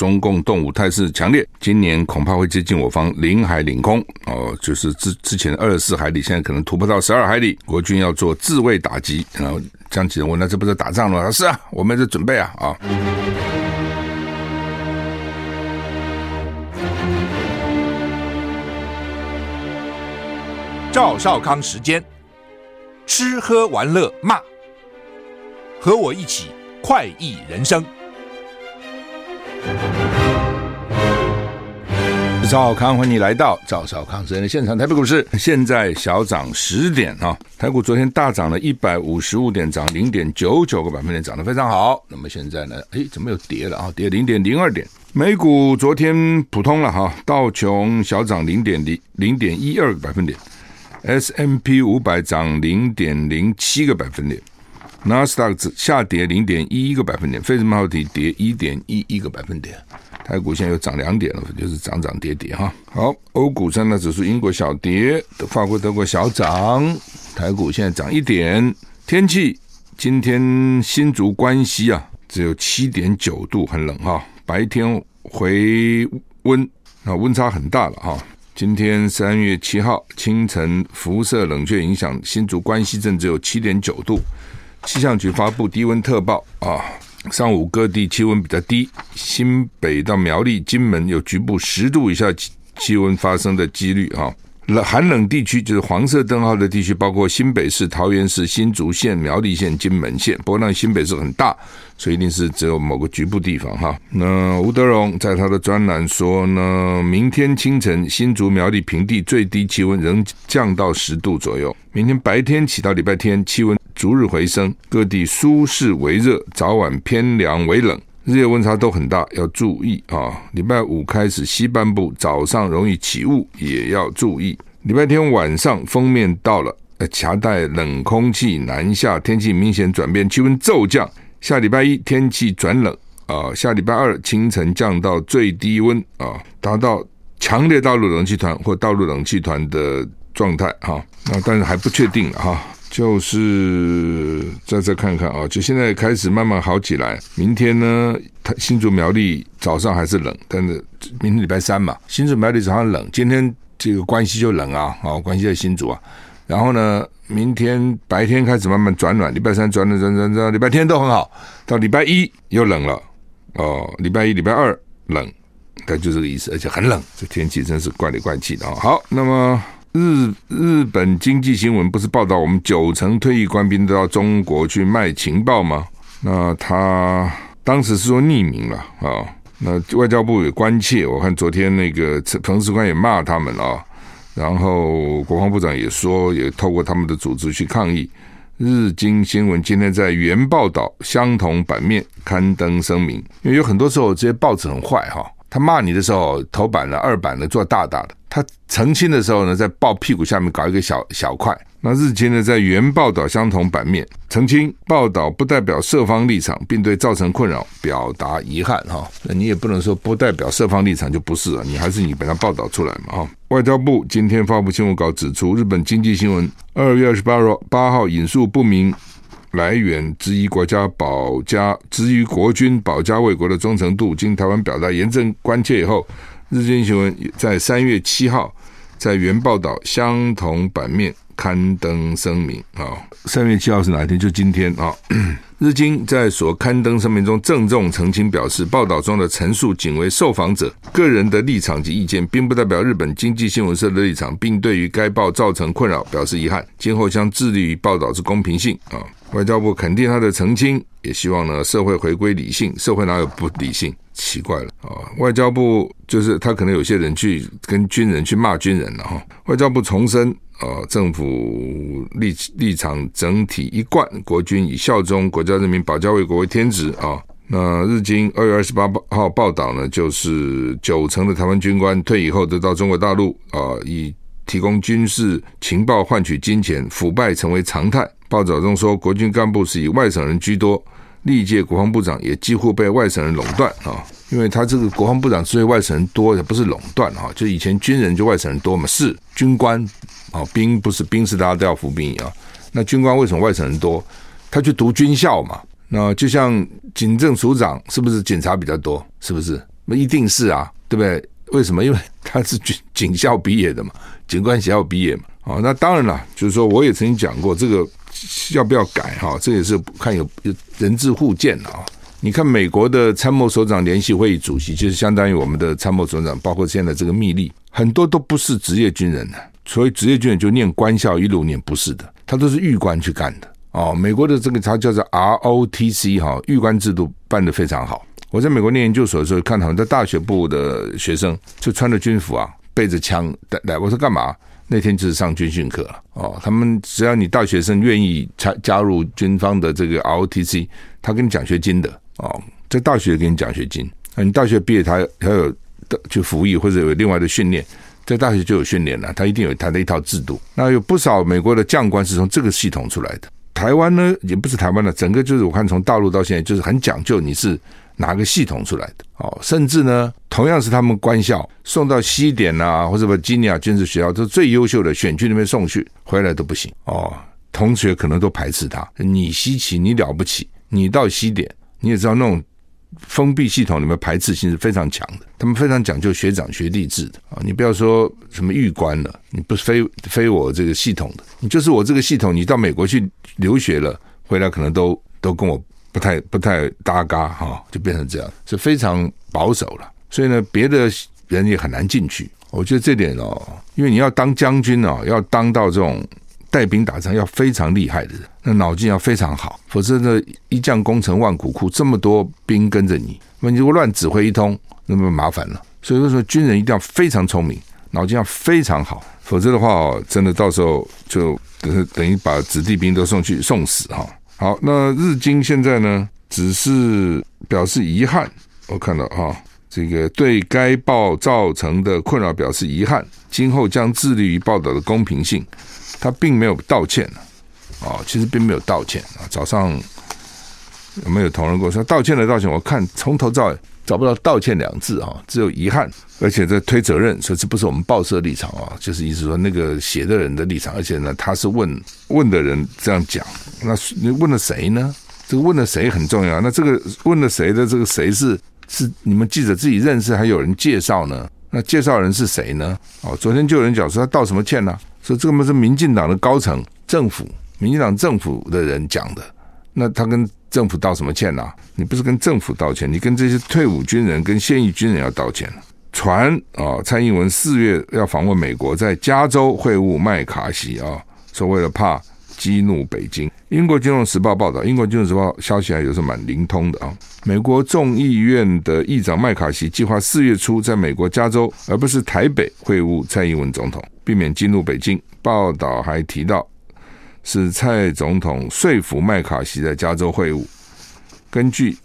中共动武态势强烈，今年恐怕会接近我方领海领空哦，就是之之前二十四海里，现在可能突破到十二海里，国军要做自卫打击。然后江启臣问：“那这不是打仗了吗？”是啊，我们在准备啊啊！赵少康时间，吃喝玩乐骂，和我一起快意人生。赵康，欢迎你来到赵少康时间的现场。台北股市现在小涨十点啊，台股昨天大涨了一百五十五点，涨零点九九个百分点，涨得非常好。那么现在呢？哎，怎么又跌了啊？跌零点零二点。美股昨天普通了哈，道琼小涨零点零零点一二个百分点。，S M P 五百涨零点零七个百分点，纳斯达克下跌零点一一个百分点，费城半导体跌一点一一个百分点，台股现在又涨两点了，就是涨涨跌跌哈。好，欧股三大指数，英国小跌，法国德国小涨，台股现在涨一点。天气今天新竹关西啊，只有七点九度，很冷哈，白天回温啊，温差很大了哈。今天三月七号清晨，辐射冷却影响新竹关西镇只有七点九度。气象局发布低温特报啊，上午各地气温比较低，新北到苗栗、金门有局部十度以下气温发生的几率啊。冷寒冷地区就是黄色灯号的地区，包括新北市、桃园市、新竹县、苗栗县、金门县。不过那新北市很大，所以一定是只有某个局部地方哈。那吴德荣在他的专栏说呢，明天清晨新竹苗栗平地最低气温仍降到十度左右。明天白天起到礼拜天气温逐日回升，各地舒适为热，早晚偏凉为冷。日夜温差都很大，要注意啊！礼拜五开始，西半部早上容易起雾，也要注意。礼拜天晚上锋面到了，呃，夹带冷空气南下，天气明显转变，气温骤降。下礼拜一天气转冷啊，下礼拜二清晨降到最低温啊，达到强烈大陆冷气团或大陆冷气团的状态哈。那但是还不确定哈。就是再再看看啊，就现在开始慢慢好起来。明天呢，它新竹苗栗早上还是冷，但是明天礼拜三嘛，新竹苗栗早上冷，今天这个关系就冷啊，啊，关系在新竹啊。然后呢，明天白天开始慢慢转暖，礼拜三转暖转转转，礼拜天都很好，到礼拜一又冷了哦，礼拜一、礼拜二冷，它就这个意思，而且很冷，这天气真是怪里怪气的啊。好，那么。日日本经济新闻不是报道我们九成退役官兵都到中国去卖情报吗？那他当时是说匿名了啊。那外交部也关切，我看昨天那个彭士官也骂他们啊。然后国防部长也说，也透过他们的组织去抗议。日经新闻今天在原报道相同版面刊登声明，因为有很多时候这些报纸很坏哈。他骂你的时候，头版的、二版的做大大的；他澄清的时候呢，在报屁股下面搞一个小小块。那日经呢，在原报道相同版面澄清，报道不代表社方立场，并对造成困扰表达遗憾。哈，那你也不能说不代表社方立场就不是啊，你还是你把它报道出来嘛。哈，外交部今天发布新闻稿指出，日本经济新闻二月二十八日八号引述不明。来源之一国家保家，质疑国军保家卫国的忠诚度，经台湾表达严正关切以后，日经新闻在三月七号在原报道相同版面刊登声明啊。三月七号是哪一天？就今天啊。日经在所刊登声明中郑重澄清表示，报道中的陈述仅为受访者个人的立场及意见，并不代表日本经济新闻社的立场，并对于该报造成困扰表示遗憾。今后将致力于报道之公平性啊。外交部肯定他的澄清，也希望呢社会回归理性。社会哪有不理性？奇怪了啊！外交部就是他可能有些人去跟军人去骂军人了哈。外交部重申。啊，政府立立场整体一贯，国军以效忠国家人民、保家卫国为天职啊。那日经二月二十八号报道呢，就是九成的台湾军官退役后都到中国大陆啊，以提供军事情报换取金钱，腐败成为常态。报道中说，国军干部是以外省人居多，历届国防部长也几乎被外省人垄断啊。因为他这个国防部长之类外省人多，也不是垄断哈，就以前军人就外省人多嘛，是军官啊，兵不是兵是大家都要服兵役啊。那军官为什么外省人多？他去读军校嘛。那就像警政署长是不是警察比较多？是不是？那一定是啊，对不对？为什么？因为他是警警校毕业的嘛，警官学校毕业嘛。哦，那当然了，就是说我也曾经讲过，这个要不要改哈？这也是看有有人质互鉴啊。你看美国的参谋首长联席会议主席，就是相当于我们的参谋首长，包括现在这个密利，很多都不是职业军人的，所以职业军人就念官校一路念，不是的，他都是预官去干的。哦，美国的这个他叫做 ROTC 哈，预官制度办得非常好。我在美国念研究所的时候，看很多大学部的学生就穿着军服啊，背着枪来，我说干嘛？那天就是上军训课了。哦，他们只要你大学生愿意加加入军方的这个 ROTC，他给你奖学金的。哦，在大学给你奖学金，那你大学毕业，他还有去服役或者有另外的训练，在大学就有训练了，他一定有他的一套制度。那有不少美国的将官是从这个系统出来的。台湾呢，也不是台湾的，整个就是我看从大陆到现在，就是很讲究你是哪个系统出来的。哦，甚至呢，同样是他们官校送到西点啊，或者把基尼亚军事学校，都最优秀的选区那边送去，回来都不行。哦，同学可能都排斥他，你稀奇，你了不起，你到西点。你也知道，那种封闭系统里面排斥性是非常强的，他们非常讲究学长学弟制的啊！你不要说什么预官了，你不是非非我这个系统的，你就是我这个系统，你到美国去留学了，回来可能都都跟我不太不太搭嘎哈，就变成这样，是非常保守了。所以呢，别的人也很难进去。我觉得这点哦，因为你要当将军哦，要当到这种。带兵打仗要非常厉害的人，那脑筋要非常好，否则呢，一将功成万骨枯，这么多兵跟着你，那你如果乱指挥一通，那么麻烦了。所以说，军人一定要非常聪明，脑筋要非常好，否则的话哦，真的到时候就等于等于把子弟兵都送去送死哈。好，那日经现在呢，只是表示遗憾，我看到哈，这个对该报造成的困扰表示遗憾，今后将致力于报道的公平性。他并没有道歉啊，其实并没有道歉啊。早上有没有同仁跟我说道歉的道歉？我看从头到尾找不到道歉两字啊，只有遗憾，而且在推责任，所以这不是我们报社立场啊，就是意思说那个写的人的立场。而且呢，他是问问的人这样讲，那你问了谁呢？这个问了谁很重要。那这个问了谁的这个谁是是你们记者自己认识，还有人介绍呢？那介绍人是谁呢？哦，昨天就有人讲说他道什么歉呢？说这个嘛是民进党的高层政府，民进党政府的人讲的。那他跟政府道什么歉呢？你不是跟政府道歉，你跟这些退伍军人、跟现役军人要道歉。传啊，蔡英文四月要访问美国，在加州会晤麦卡锡啊，说为了怕激怒北京。英国金融时报报道，英国金融时报消息还有时候蛮灵通的啊。美国众议院的议长麦卡锡计划四月初在美国加州，而不是台北会晤蔡英文总统。避免激怒北京。报道还提到，是蔡总统说服麦卡锡在加州会晤。根据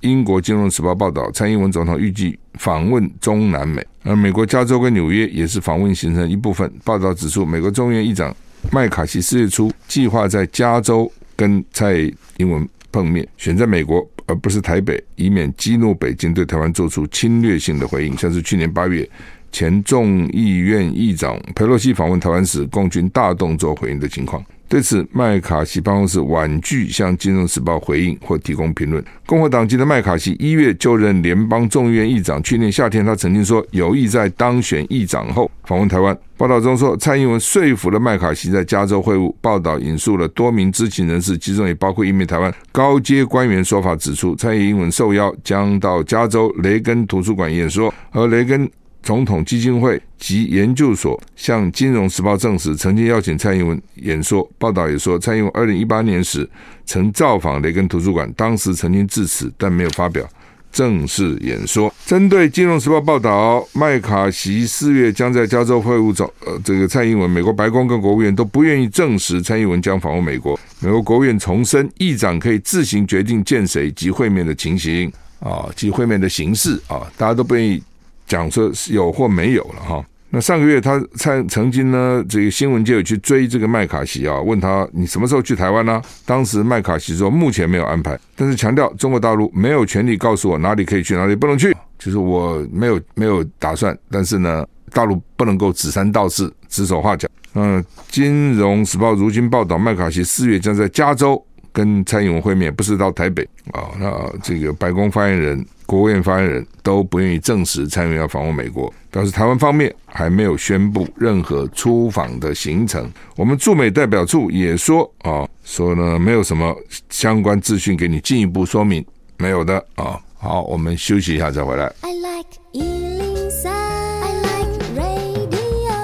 英国《金融时报》报道，蔡英文总统预计访问中南美，而美国加州跟纽约也是访问行程一部分。报道指出，美国众议院议长麦卡锡四月初计划在加州跟蔡英文碰面，选在美国而不是台北，以免激怒北京对台湾做出侵略性的回应，像是去年八月。前众议院议长佩洛西访问台湾时，共军大动作回应的情况。对此，麦卡锡办公室婉拒向《金融时报》回应或提供评论。共和党籍的麦卡锡一月就任联邦众议院议长，去年夏天他曾经说有意在当选议长后访问台湾。报道中说，蔡英文说服了麦卡锡在加州会晤。报道引述了多名知情人士，其中也包括一名台湾高阶官员说法，指出蔡英文受邀将到加州雷根图书馆演说，而雷根。总统基金会及研究所向《金融时报》证实，曾经邀请蔡英文演说。报道也说，蔡英文二零一八年时曾造访雷根图书馆，当时曾经致辞，但没有发表正式演说。针对《金融时报》报道，麦卡锡四月将在加州会晤找呃这个蔡英文，美国白宫跟国务院都不愿意证实蔡英文将访问美国。美国国务院重申，议长可以自行决定见谁及会面的情形啊，及会面的形式啊，大家都不愿意。讲说是有或没有了哈。那上个月他曾曾经呢，这个新闻界有去追这个麦卡锡啊，问他你什么时候去台湾呢？当时麦卡锡说目前没有安排，但是强调中国大陆没有权利告诉我哪里可以去，哪里不能去，就是我没有没有打算。但是呢，大陆不能够指三道四、指手画脚。嗯，《金融时报》如今报道，麦卡锡四月将在加州跟蔡英文会面，不是到台北啊。那这个白宫发言人。国务院发言人都不愿意证实蔡英文要访问美国，表示台湾方面还没有宣布任何出访的行程。我们驻美代表处也说啊，说呢没有什么相关资讯给你进一步说明，没有的啊。好，我们休息一下再回来。I like 103, I like radio。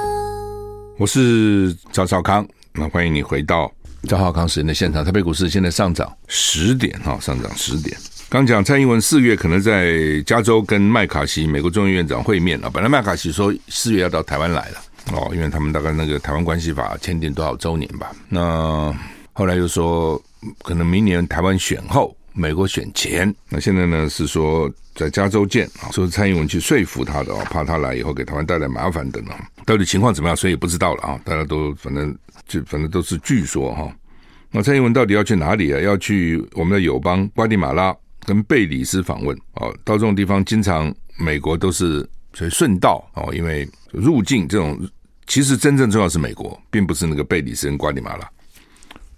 我是赵少康，那欢迎你回到。赵少康时间的现场，台北股市现在上涨十点哈，上涨十点。刚讲蔡英文四月可能在加州跟麦卡锡美国众议院长会面了。本来麦卡锡说四月要到台湾来了哦，因为他们大概那个台湾关系法签订多少周年吧。那后来又说可能明年台湾选后，美国选前。那现在呢是说在加州见啊，说是蔡英文去说服他的哦，怕他来以后给台湾带来麻烦等等。到底情况怎么样，所以也不知道了啊。大家都反正。就反正都是据说哈，那蔡英文到底要去哪里啊？要去我们的友邦瓜地马拉跟贝里斯访问哦。到这种地方，经常美国都是所以顺道哦，因为入境这种其实真正重要是美国，并不是那个贝里斯跟瓜地马拉，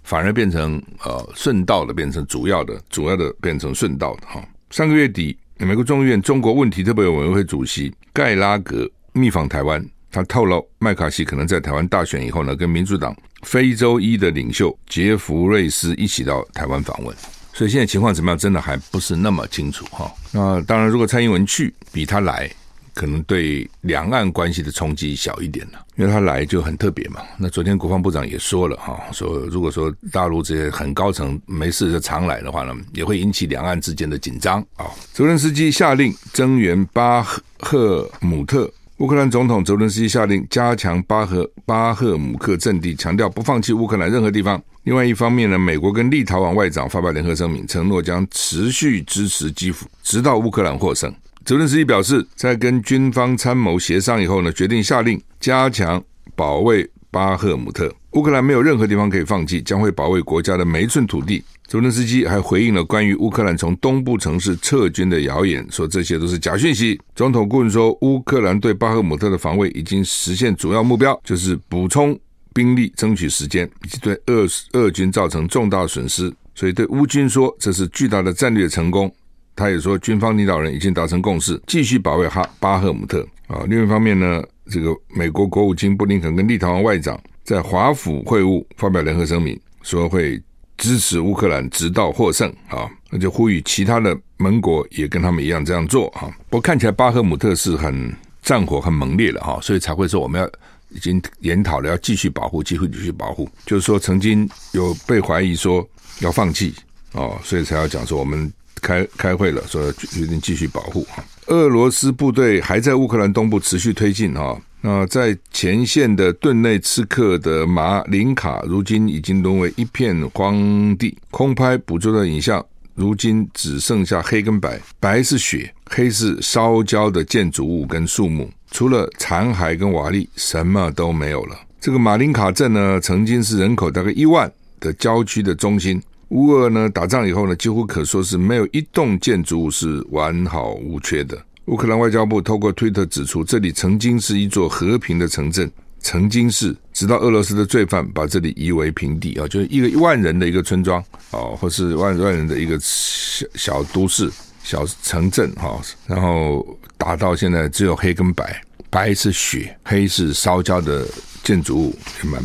反而变成呃顺道的，变成主要的，主要的变成顺道的哈。上个月底，美国众议院中国问题特别委员会主席盖拉格密访台湾。他透露，麦卡锡可能在台湾大选以后呢，跟民主党非洲裔的领袖杰弗瑞斯一起到台湾访问。所以现在情况怎么样，真的还不是那么清楚哈。那当然，如果蔡英文去比他来，可能对两岸关系的冲击小一点了，因为他来就很特别嘛。那昨天国防部长也说了哈，说如果说大陆这些很高层没事就常来的话呢，也会引起两岸之间的紧张啊。泽伦斯基下令增援巴赫姆特。乌克兰总统泽伦斯基下令加强巴赫巴赫姆克阵地，强调不放弃乌克兰任何地方。另外一方面呢，美国跟立陶宛外长发表联合声明，承诺将持续支持基辅，直到乌克兰获胜。泽伦斯基表示，在跟军方参谋协商以后呢，决定下令加强保卫巴赫姆特。乌克兰没有任何地方可以放弃，将会保卫国家的每一寸土地。泽伦斯基还回应了关于乌克兰从东部城市撤军的谣言，说这些都是假讯息。总统顾问说，乌克兰对巴赫姆特的防卫已经实现主要目标，就是补充兵力、争取时间，以及对俄俄军造成重大损失。所以对乌军说，这是巨大的战略成功。他也说，军方领导人已经达成共识，继续保卫哈巴赫姆特。啊，另一方面呢，这个美国国务卿布林肯跟立陶宛外长在华府会晤，发表联合声明，说会。支持乌克兰直到获胜啊！那就呼吁其他的盟国也跟他们一样这样做啊！不过看起来巴赫姆特是很战火很猛烈了哈，所以才会说我们要已经研讨了要继续保护，继续继续保护。就是说曾经有被怀疑说要放弃哦，所以才要讲说我们开开会了，说决定继续保护哈。俄罗斯部队还在乌克兰东部持续推进哈。那在前线的顿内茨克的马林卡，如今已经沦为一片荒地。空拍捕捉的影像，如今只剩下黑跟白，白是雪，黑是烧焦的建筑物跟树木，除了残骸跟瓦砾，什么都没有了。这个马林卡镇呢，曾经是人口大概一万的郊区的中心。乌俄呢打仗以后呢，几乎可说是没有一栋建筑物是完好无缺的。乌克兰外交部透过推特指出，这里曾经是一座和平的城镇，曾经是，直到俄罗斯的罪犯把这里夷为平地啊，就是一个一万人的一个村庄啊，或是万万人的一个小小都市、小城镇哈，然后打到现在只有黑跟白，白是雪，黑是烧焦的建筑物，也蛮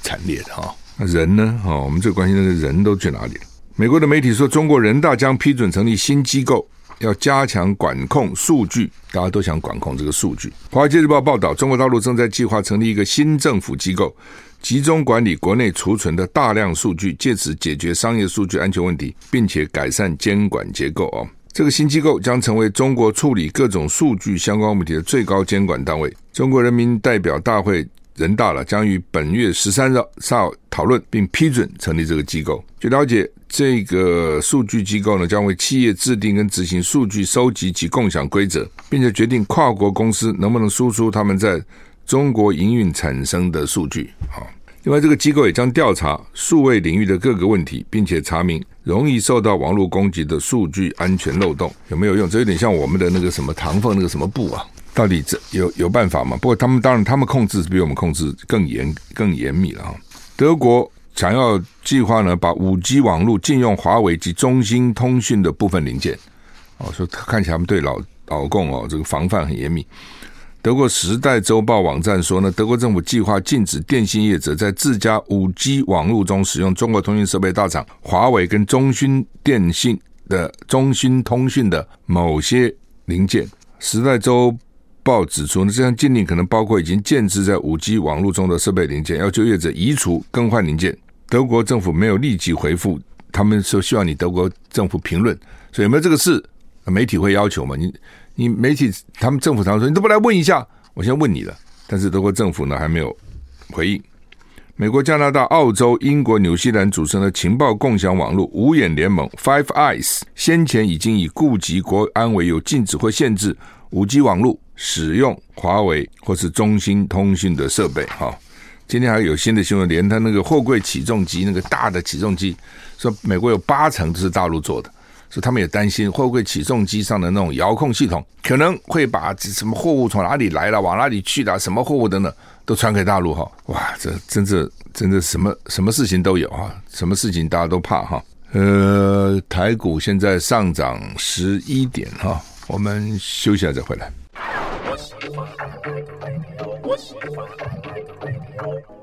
惨烈的哈。那人呢？哈，我们最关心的是人都去哪里了？美国的媒体说，中国人大将批准成立新机构。要加强管控数据，大家都想管控这个数据。华尔街日报报道，中国大陆正在计划成立一个新政府机构，集中管理国内储存的大量数据，借此解决商业数据安全问题，并且改善监管结构。哦，这个新机构将成为中国处理各种数据相关问题的最高监管单位。中国人民代表大会。人大了，将于本月十三日上讨论并批准成立这个机构。据了解，这个数据机构呢，将为企业制定跟执行数据收集及共享规则，并且决定跨国公司能不能输出他们在中国营运产生的数据。好，另外这个机构也将调查数位领域的各个问题，并且查明容易受到网络攻击的数据安全漏洞有没有用。这有点像我们的那个什么唐凤那个什么部啊。到底这有有办法吗？不过他们当然，他们控制是比我们控制更严、更严密了哈。德国想要计划呢，把五 G 网络禁用华为及中兴通讯的部分零件，哦，说看起来他们对老老共哦这个防范很严密。德国《时代周报》网站说呢，德国政府计划禁止电信业者在自家五 G 网络中使用中国通讯设备大厂华为跟中兴电信的中兴通讯的某些零件。《时代周报》指出呢，这项禁令可能包括已经建置在五 G 网络中的设备零件，要求业者移除、更换零件。德国政府没有立即回复，他们说希望你德国政府评论，所以有没有这个事？媒体会要求嘛？你。你媒体他们政府常说，你都不来问一下，我先问你了。但是德国政府呢还没有回应。美国、加拿大、澳洲、英国、纽西兰组成的情报共享网络五眼联盟 （Five Eyes） 先前已经以顾及国安为由，禁止或限制五 G 网络使用华为或是中兴通讯的设备。哈，今天还有新的新闻，连他那个货柜起重机，那个大的起重机，说美国有八成都是大陆做的。所以他们也担心会不会起重机上的那种遥控系统可能会把什么货物从哪里来了，往哪里去的，什么货物等等都传给大陆哈。哇，这真的真的什么什么事情都有哈，什么事情大家都怕哈。呃，台股现在上涨十一点哈，我们休息一下再回来。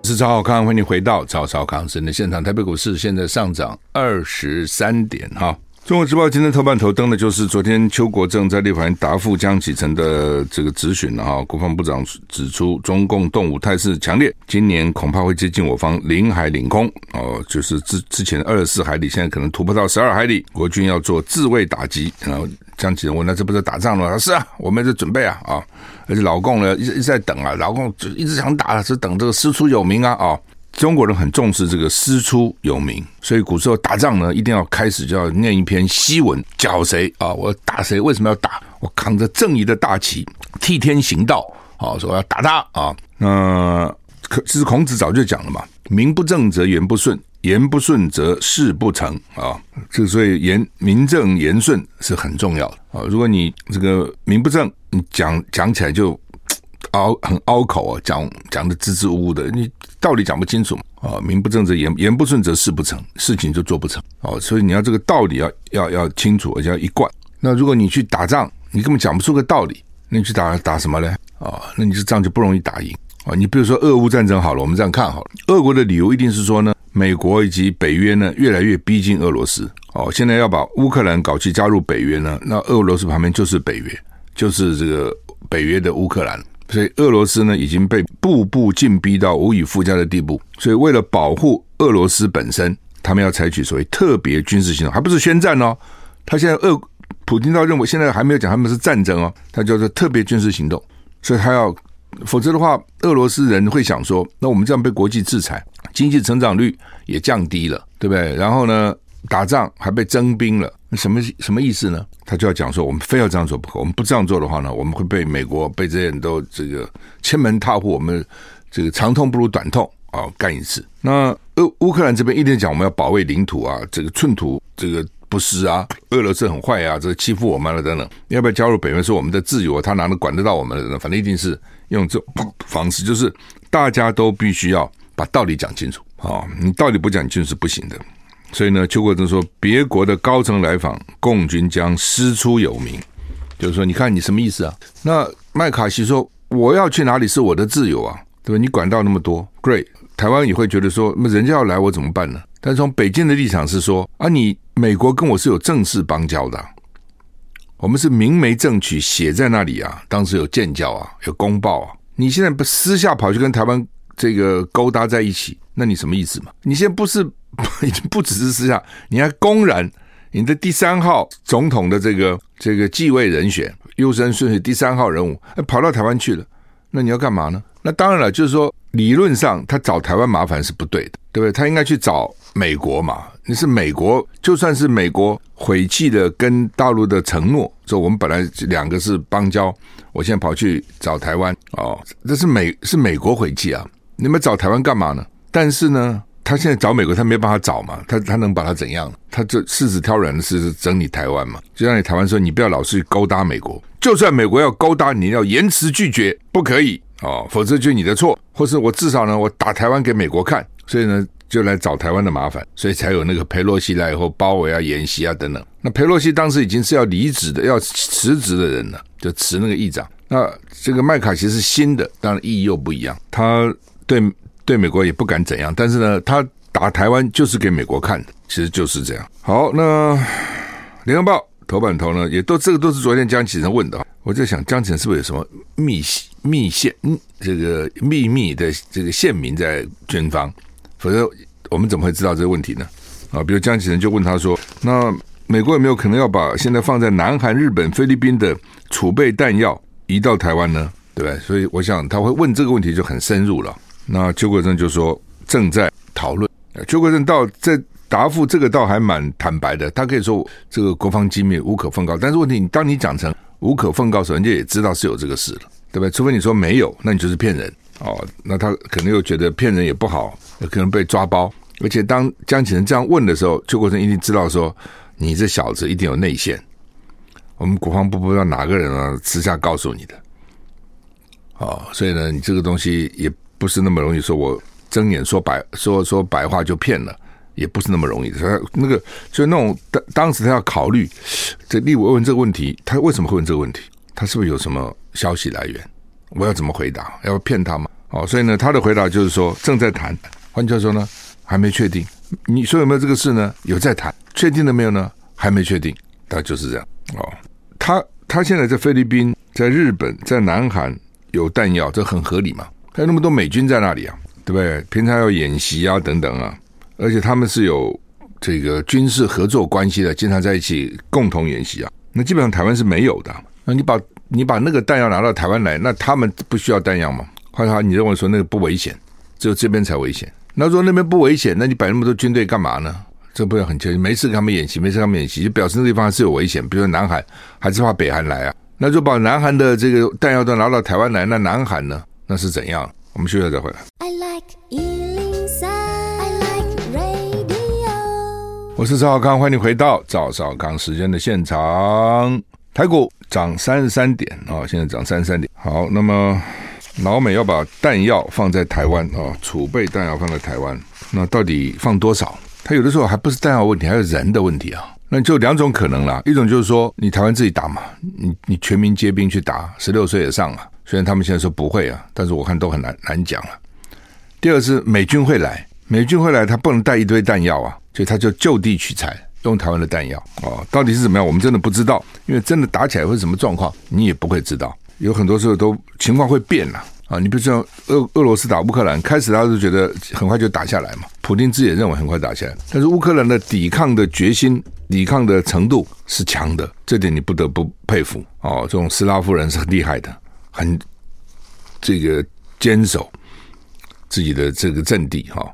我是赵少康，欢迎回到赵少康新闻的现场。台北股市现在上涨二十三点哈。中国时报今天头版头登的就是昨天邱国正在立法院答复江启臣的这个质询了哈。国防部长指出，中共动武态势强烈，今年恐怕会接近我方领海领空哦，就是之之前二十四海里，现在可能突破到十二海里，国军要做自卫打击。然后江启臣问：“那这不是打仗了吗？”是啊，我们在准备啊啊！而且老共呢一直一直在等啊，老共就一直想打，是等这个师出有名啊啊！中国人很重视这个师出有名，所以古时候打仗呢，一定要开始就要念一篇檄文，剿谁啊？我打谁？为什么要打？我扛着正义的大旗，替天行道，啊，说要打他啊。那可其实孔子早就讲了嘛，名不正则言不顺，言不顺则事不成啊。这所以言名正言顺是很重要的啊。如果你这个名不正，你讲讲起来就。拗很拗口啊，讲讲的支支吾吾的，你道理讲不清楚啊，名不正则言言不顺则事不成，事情就做不成哦。所以你要这个道理要要要清楚，而且要一贯。那如果你去打仗，你根本讲不出个道理，那你去打打什么呢？啊，那你这仗就不容易打赢啊。你比如说俄乌战争好了，我们这样看好了，俄国的理由一定是说呢，美国以及北约呢越来越逼近俄罗斯哦，现在要把乌克兰搞去加入北约呢，那俄罗斯旁边就是北约，就是这个北约的乌克兰。所以俄罗斯呢已经被步步进逼到无以复加的地步，所以为了保护俄罗斯本身，他们要采取所谓特别军事行动，还不是宣战哦。他现在俄普京倒认为现在还没有讲他们是战争哦，他叫做特别军事行动，所以他要，否则的话，俄罗斯人会想说，那我们这样被国际制裁，经济成长率也降低了，对不对？然后呢，打仗还被征兵了。什么什么意思呢？他就要讲说，我们非要这样做不可。我们不这样做的话呢，我们会被美国被这些人都这个千门踏户。我们这个长痛不如短痛啊，干一次。那乌乌克兰这边一定讲我们要保卫领土啊，这个寸土这个不失啊。俄罗斯很坏啊，这欺负我们了等等。要不要加入北约？说我们的自由，他哪能管得到我们的？反正一定是用这种方式，就是大家都必须要把道理讲清楚啊。你道理不讲清楚是不行的。所以呢，邱国正说，别国的高层来访，共军将师出有名，就是说，你看你什么意思啊？那麦卡锡说，我要去哪里是我的自由啊，对吧？你管到那么多，Great，台湾也会觉得说，那人家要来我怎么办呢？但是从北京的立场是说，啊，你美国跟我是有正式邦交的，我们是明媒正娶，写在那里啊，当时有建交啊，有公报啊，你现在不私下跑去跟台湾这个勾搭在一起，那你什么意思嘛？你现在不是？已经不只是私下，你还公然，你的第三号总统的这个这个继位人选，优生顺序第三号人物，跑到台湾去了，那你要干嘛呢？那当然了，就是说理论上他找台湾麻烦是不对的，对不对？他应该去找美国嘛。你是美国，就算是美国毁弃的跟大陆的承诺，说我们本来两个是邦交，我现在跑去找台湾哦，这是美是美国毁弃啊！你们找台湾干嘛呢？但是呢？他现在找美国，他没办法找嘛，他他能把他怎样？他这柿子挑软的是整理台湾嘛？就让你台湾说，你不要老是勾搭美国，就算美国要勾搭，你要严词拒绝，不可以哦，否则就你的错，或是我至少呢，我打台湾给美国看。所以呢，就来找台湾的麻烦，所以才有那个裴洛西来以后包围啊、演习啊等等。那裴洛西当时已经是要离职的、要辞职的人了，就辞那个议长。那这个麦卡锡是新的，当然意义又不一样。他对对美国也不敢怎样，但是呢，他打台湾就是给美国看的，其实就是这样。好，那联合报头版头呢，也都这个都是昨天江启臣问的。我在想，江启臣是不是有什么密密线？这个秘密的这个线民在军方？否则我们怎么会知道这个问题呢？啊，比如江启臣就问他说：“那美国有没有可能要把现在放在南韩、日本、菲律宾的储备弹药移到台湾呢？对不对？”所以我想他会问这个问题就很深入了。那邱国正就说正在讨论。邱国正倒在答复这个倒还蛮坦白的，他可以说这个国防机密无可奉告。但是问题，你当你讲成无可奉告时，人家也知道是有这个事了，对不对？除非你说没有，那你就是骗人。哦，那他可能又觉得骗人也不好，可能被抓包。而且当江启臣这样问的时候，邱国正一定知道说，你这小子一定有内线。我们国防部不知道哪个人啊，私下告诉你的。哦，所以呢，你这个东西也不是那么容易说，我睁眼说白说说白话就骗了，也不是那么容易的。所以那个，就那种当当时他要考虑，这立委问这个问题，他为什么会问这个问题？他是不是有什么消息来源？我要怎么回答？要骗他吗？哦，所以呢，他的回答就是说正在谈。换句话说呢，还没确定。你说有没有这个事呢？有在谈。确定了没有呢？还没确定。他就是这样。哦，他他现在在菲律宾、在日本、在南韩有弹药，这很合理嘛？还有那么多美军在那里啊，对不对？平常要演习啊，等等啊，而且他们是有这个军事合作关系的，经常在一起共同演习啊。那基本上台湾是没有的。那你把你把那个弹药拿到台湾来，那他们不需要弹药吗？换句话，你认为说那个不危险，只有这边才危险？那如果那边不危险，那你摆那么多军队干嘛呢？这不要很清楚，没事跟他们演习，没事他们演习，就表示那地方是有危险。比如说南韩，还是怕北韩来啊？那就把南韩的这个弹药都拿到台湾来，那南韩呢？那是怎样？我们休息再回来。I like 103, I like radio。我是赵小康，欢迎你回到赵少康时间的现场。台股涨三十三点啊，现在涨三十三点。好，那么老美要把弹药放在台湾啊，储备弹药放在台湾，那到底放多少？它有的时候还不是弹药问题，还有人的问题啊。那就两种可能啦，一种就是说你台湾自己打嘛，你你全民皆兵去打，十六岁以上啊。虽然他们现在说不会啊，但是我看都很难难讲了。第二是美军会来，美军会来，他不能带一堆弹药啊，所以他就就地取材。用台湾的弹药哦，到底是怎么样？我们真的不知道，因为真的打起来会什么状况，你也不会知道。有很多时候都情况会变了！啊你比如说俄俄罗斯打乌克兰，开始他就觉得很快就打下来嘛，普丁自己也认为很快打下来，但是乌克兰的抵抗的决心、抵抗的程度是强的，这点你不得不佩服哦。这种斯拉夫人是很厉害的，很这个坚守自己的这个阵地哈。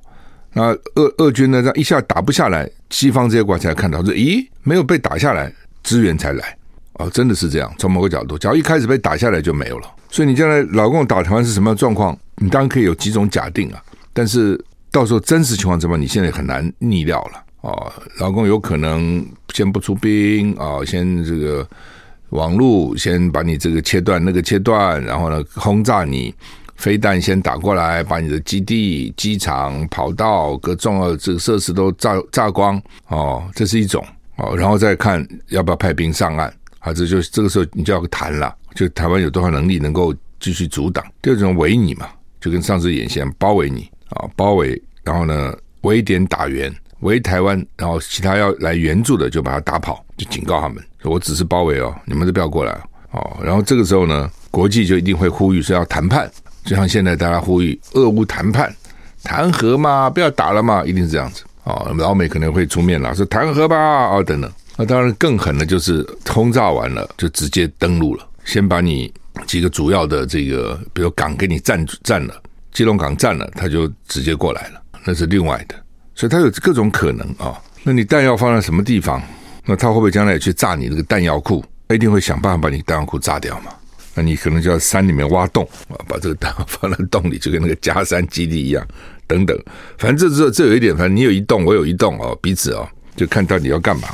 那俄俄军呢，这一下打不下来，西方这些国家才看到说，咦，没有被打下来，支援才来，哦，真的是这样。从某个角度，假如一开始被打下来就没有了。所以你将来老共打台湾是什么样状况？你当然可以有几种假定啊，但是到时候真实情况怎么，你现在很难逆料了。哦，老共有可能先不出兵啊，哦，先这个网路先把你这个切断，那个切断，然后呢轰炸你。飞弹先打过来，把你的基地、机场、跑道各重要的这个设施都炸炸光哦，这是一种哦，然后再看要不要派兵上岸，啊，这就这个时候你就要谈了，就台湾有多少能力能够继续阻挡？第二种围你嘛，就跟上次演习包围你啊，包围，然后呢围点打援，围台湾，然后其他要来援助的就把他打跑，就警告他们，说我只是包围哦，你们都不要过来哦，然后这个时候呢，国际就一定会呼吁说要谈判。就像现在大家呼吁俄乌谈判谈和嘛，不要打了嘛，一定是这样子哦。老美可能会出面了，说谈和吧啊等等。那当然更狠的就是轰炸完了就直接登陆了，先把你几个主要的这个，比如港给你占占了，基隆港占了，他就直接过来了，那是另外的。所以它有各种可能啊。那你弹药放在什么地方？那他会不会将来也去炸你那个弹药库？他一定会想办法把你弹药库炸掉嘛。那你可能就要山里面挖洞啊，把这个弹药放在洞里，就跟那个加山基地一样，等等。反正这这这有一点，反正你有一洞，我有一洞哦，彼此哦，就看到底要干嘛。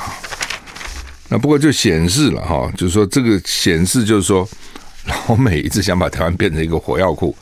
那不过就显示了哈，就是说这个显示就是说，老美一直想把台湾变成一个火药库，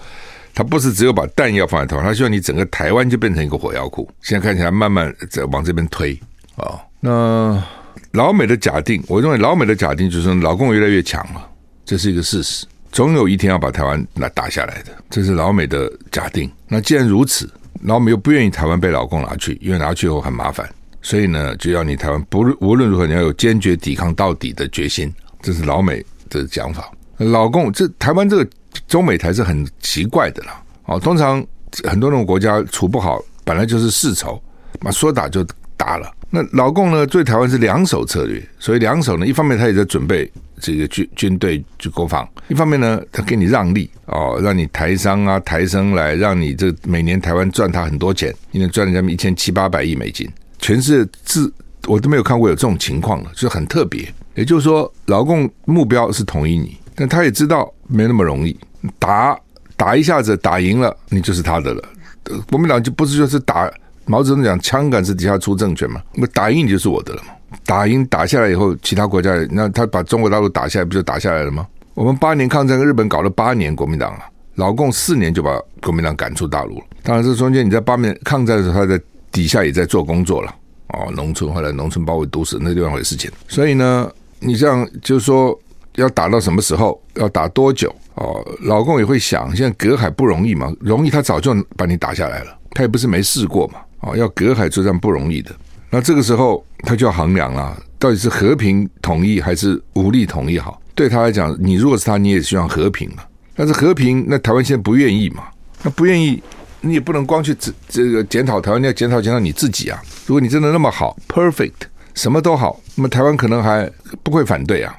他不是只有把弹药放在台湾，他希望你整个台湾就变成一个火药库。现在看起来慢慢在往这边推啊、哦。那老美的假定，我认为老美的假定就是说老共越来越强了，这是一个事实，总有一天要把台湾拿打下来的，这是老美的假定。那既然如此，老美又不愿意台湾被老共拿去，因为拿去以后很麻烦，所以呢，就要你台湾不无论如何你要有坚决抵抗到底的决心，这是老美的讲法。老共这台湾这个中美台是很奇怪的啦，哦，通常很多那种国家处不好，本来就是世仇，嘛说打就打了。那老共呢，对台湾是两手策略，所以两手呢，一方面他也在准备这个军军队去国防，一方面呢，他给你让利哦，让你台商啊、台生来，让你这每年台湾赚他很多钱，一年赚人家一千七八百亿美金，全是自我都没有看过有这种情况的，就很特别。也就是说，老共目标是统一你。但他也知道没那么容易，打打一下子打赢了，你就是他的了。国民党就不是就是打毛泽东讲枪杆子底下出政权嘛？那打赢你就是我的了嘛？打赢打下来以后，其他国家那他把中国大陆打下来，不就打下来了吗？我们八年抗战跟日本搞了八年国民党了，老共四年就把国民党赶出大陆了。当然，这中间你在八年抗战的时候，他在底下也在做工作了。哦，农村后来农村包围都市那另外一回事情。所以呢，你这样就是说。要打到什么时候？要打多久？哦，老共也会想，现在隔海不容易嘛，容易他早就把你打下来了，他也不是没试过嘛。哦，要隔海作战不容易的，那这个时候他就要衡量了，到底是和平统一还是武力统一好？对他来讲，你如果是他，你也希望和平嘛。但是和平，那台湾现在不愿意嘛？那不愿意，你也不能光去这这个检讨台湾，你要检讨检讨你自己啊。如果你真的那么好，perfect，什么都好，那么台湾可能还不会反对啊。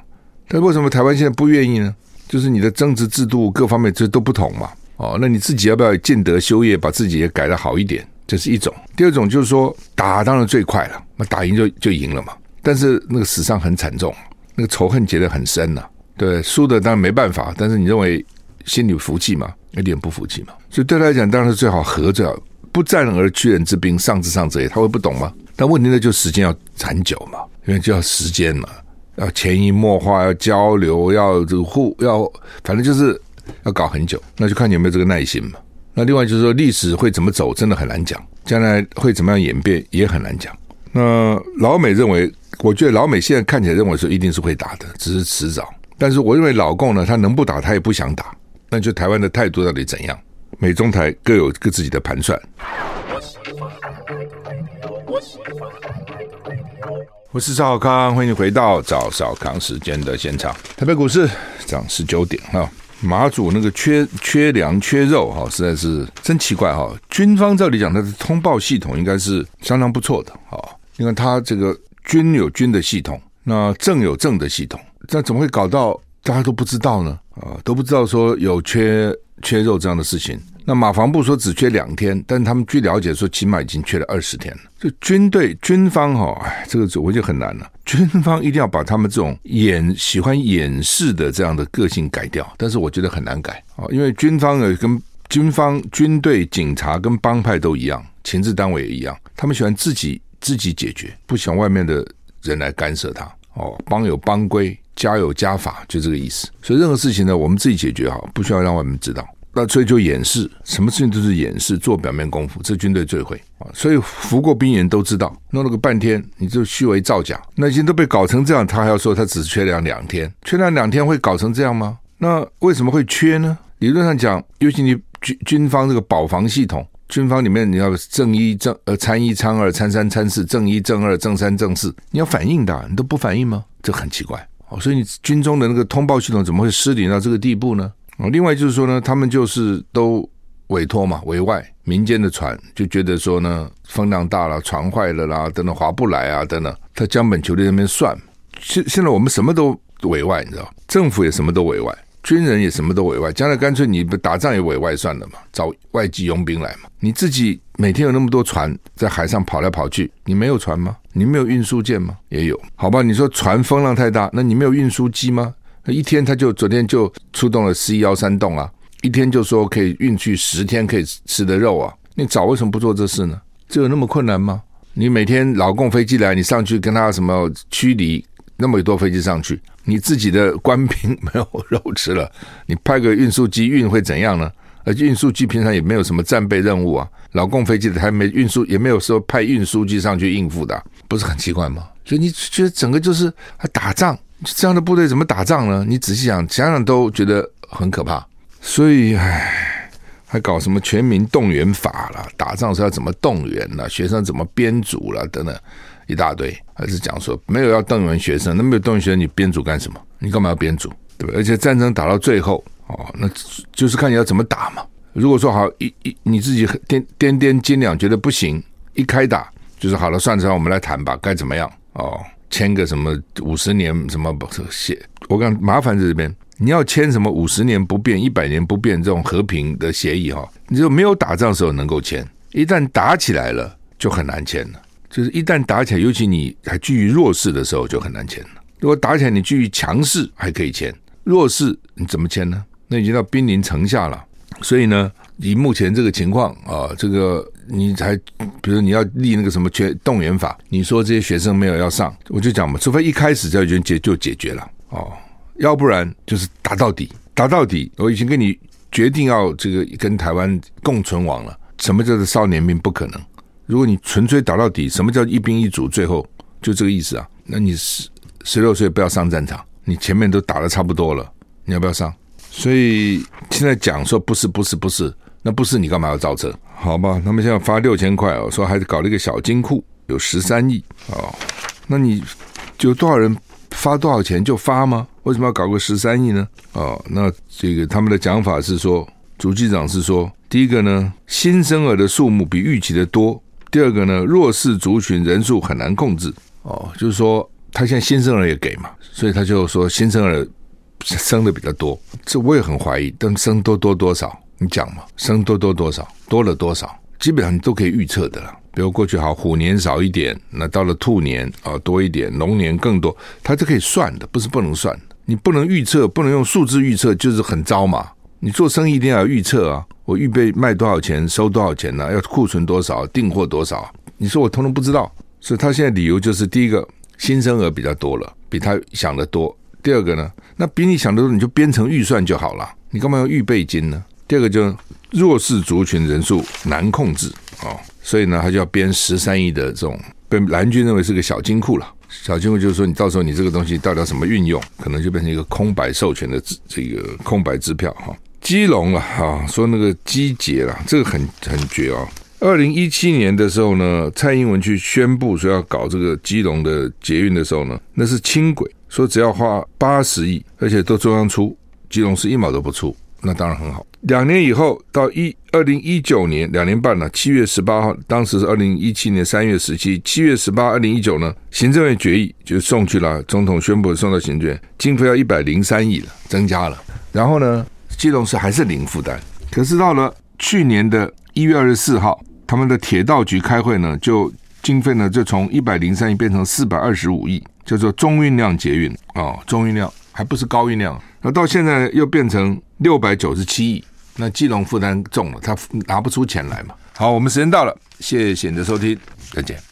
但为什么台湾现在不愿意呢？就是你的政治制度各方面这都不同嘛。哦，那你自己要不要建德修业，把自己也改得好一点？这是一种。第二种就是说，打当然最快了，那打赢就就赢了嘛。但是那个死伤很惨重，那个仇恨结得很深呐、对，输的当然没办法，但是你认为心里服气嘛？有点不服气嘛。所以对他来讲，当然是最好和，最好不战而屈人之兵，上之上者也。他会不懂吗？但问题呢，就时间要长久嘛，因为就要时间嘛。要潜移默化，要交流，要这个互要，反正就是要搞很久，那就看你有没有这个耐心嘛。那另外就是说，历史会怎么走，真的很难讲，将来会怎么样演变也很难讲。那老美认为，我觉得老美现在看起来认为说一定是会打的，只是迟早。但是我认为老共呢，他能不打，他也不想打。那就台湾的态度到底怎样？美中台各有各自己的盘算。我是赵康，欢迎你回到赵少康时间的现场。台北股市涨十九点哈，马祖那个缺缺粮缺肉哈，实在是真奇怪哈。军方照理讲，它的通报系统应该是相当不错的哈。你看它这个军有军的系统，那政有政的系统，那怎么会搞到大家都不知道呢？啊，都不知道说有缺缺肉这样的事情。那马防部说只缺两天，但他们据了解说，起码已经缺了二十天了。就军队军方哈、哦，哎，这个我就很难了。军方一定要把他们这种掩喜欢掩饰的这样的个性改掉，但是我觉得很难改啊，因为军方呢跟军方军队、警察跟帮派都一样，情治单位也一样，他们喜欢自己自己解决，不喜欢外面的人来干涉他。哦，帮有帮规，家有家法，就这个意思。所以任何事情呢，我们自己解决好，不需要让外面知道。那所以就掩饰，什么事情都是掩饰，做表面功夫，这军队最会啊。所以服过兵人都知道，弄了个半天，你就虚伪造假，那已经都被搞成这样，他还要说他只缺粮两天，缺粮两天会搞成这样吗？那为什么会缺呢？理论上讲，尤其你军军方这个保防系统，军方里面你要正一正呃参一参二参三参四正一正二正三正四，你要反应的，你都不反应吗？这很奇怪哦。所以你军中的那个通报系统怎么会失灵到这个地步呢？哦另外就是说呢，他们就是都委托嘛，委外民间的船，就觉得说呢，风浪大了，船坏了啦，等等划不来啊，等等，他江本球队那边算。现现在我们什么都委外，你知道，政府也什么都委外，军人也什么都委外，将来干脆你不打仗也委外算了嘛，找外籍佣兵来嘛。你自己每天有那么多船在海上跑来跑去，你没有船吗？你没有运输舰吗？也有，好吧？你说船风浪太大，那你没有运输机吗？一天他就昨天就出动了 C 幺三洞啊，一天就说可以运去十天可以吃的肉啊，你早为什么不做这事呢？这有那么困难吗？你每天老共飞机来，你上去跟他什么驱离那么多飞机上去，你自己的官兵没有肉吃了，你派个运输机运会怎样呢？而运输机平常也没有什么战备任务啊，老共飞机的还没运输，也没有说派运输机上去应付的，不是很奇怪吗？所以你觉得整个就是还打仗，这样的部队怎么打仗呢？你仔细想想想都觉得很可怕。所以，唉，还搞什么全民动员法了？打仗是要怎么动员了？学生怎么编组了？等等，一大堆。还是讲说没有要动员学生，那没有动员学生，你编组干什么？你干嘛要编组？对吧？而且战争打到最后，哦，那就是看你要怎么打嘛。如果说好一一你自己掂掂掂斤两，觉得不行，一开打就是好了，算了，我们来谈吧，该怎么样？哦，签个什么五十年什么不写？我讲麻烦在这边，你要签什么五十年不变、一百年不变这种和平的协议哈？你就没有打仗的时候能够签，一旦打起来了就很难签了。就是一旦打起来，尤其你还居于弱势的时候就很难签了。如果打起来你居于强势还可以签，弱势你怎么签呢？那已经到兵临城下了。所以呢，以目前这个情况啊，这个你才比如你要立那个什么全动员法，你说这些学生没有要上，我就讲嘛，除非一开始就已经解就解决了哦，要不然就是打到底，打到底。我已经跟你决定要这个跟台湾共存亡了。什么叫做少年兵？不可能。如果你纯粹打到底，什么叫一兵一卒？最后就这个意思啊？那你十十六岁不要上战场，你前面都打得差不多了，你要不要上？所以现在讲说不是不是不是，那不是你干嘛要造车？好吧，他们现在发六千块哦，说还是搞了一个小金库，有十三亿哦。那你就多少人发多少钱就发吗？为什么要搞个十三亿呢？哦，那这个他们的讲法是说，主机长是说，第一个呢，新生儿的数目比预期的多；第二个呢，弱势族群人数很难控制。哦，就是说他现在新生儿也给嘛，所以他就说新生儿。生的比较多，这我也很怀疑。但生多多多少？你讲嘛？生多多多少？多了多少？基本上你都可以预测的了。比如过去好虎年少一点，那到了兔年啊多一点，龙年更多，它是可以算的，不是不能算。你不能预测，不能用数字预测，就是很糟嘛。你做生意一定要预测啊！我预备卖多少钱，收多少钱呢？要库存多少，订货多少？你说我通通不知道，所以他现在理由就是：第一个，新生儿比较多了，比他想的多。第二个呢，那比你想的多，你就编成预算就好了。你干嘛要预备金呢？第二个就弱势族群人数难控制哦，所以呢，他就要编十三亿的这种被蓝军认为是个小金库了。小金库就是说，你到时候你这个东西到底要什么运用，可能就变成一个空白授权的这个空白支票哈。基隆啊，哈，说那个基捷了，这个很很绝哦。二零一七年的时候呢，蔡英文去宣布说要搞这个基隆的捷运的时候呢，那是轻轨。说只要花八十亿，而且都中央出，基隆是一毛都不出，那当然很好。两年以后到一二零一九年，两年半了，七月十八号，当时是二零一七年三月十七，七月十八，二零一九呢，行政院决议就送去了，总统宣布送到行政院，经费要一百零三亿了，增加了。然后呢，基隆市还是零负担。可是到了去年的一月二十四号，他们的铁道局开会呢，就经费呢就从一百零三亿变成四百二十五亿。叫做中运量捷运哦，中运量还不是高运量，那到现在又变成六百九十七亿，那基隆负担重了，他拿不出钱来嘛。好，我们时间到了，谢谢你的收听，再见。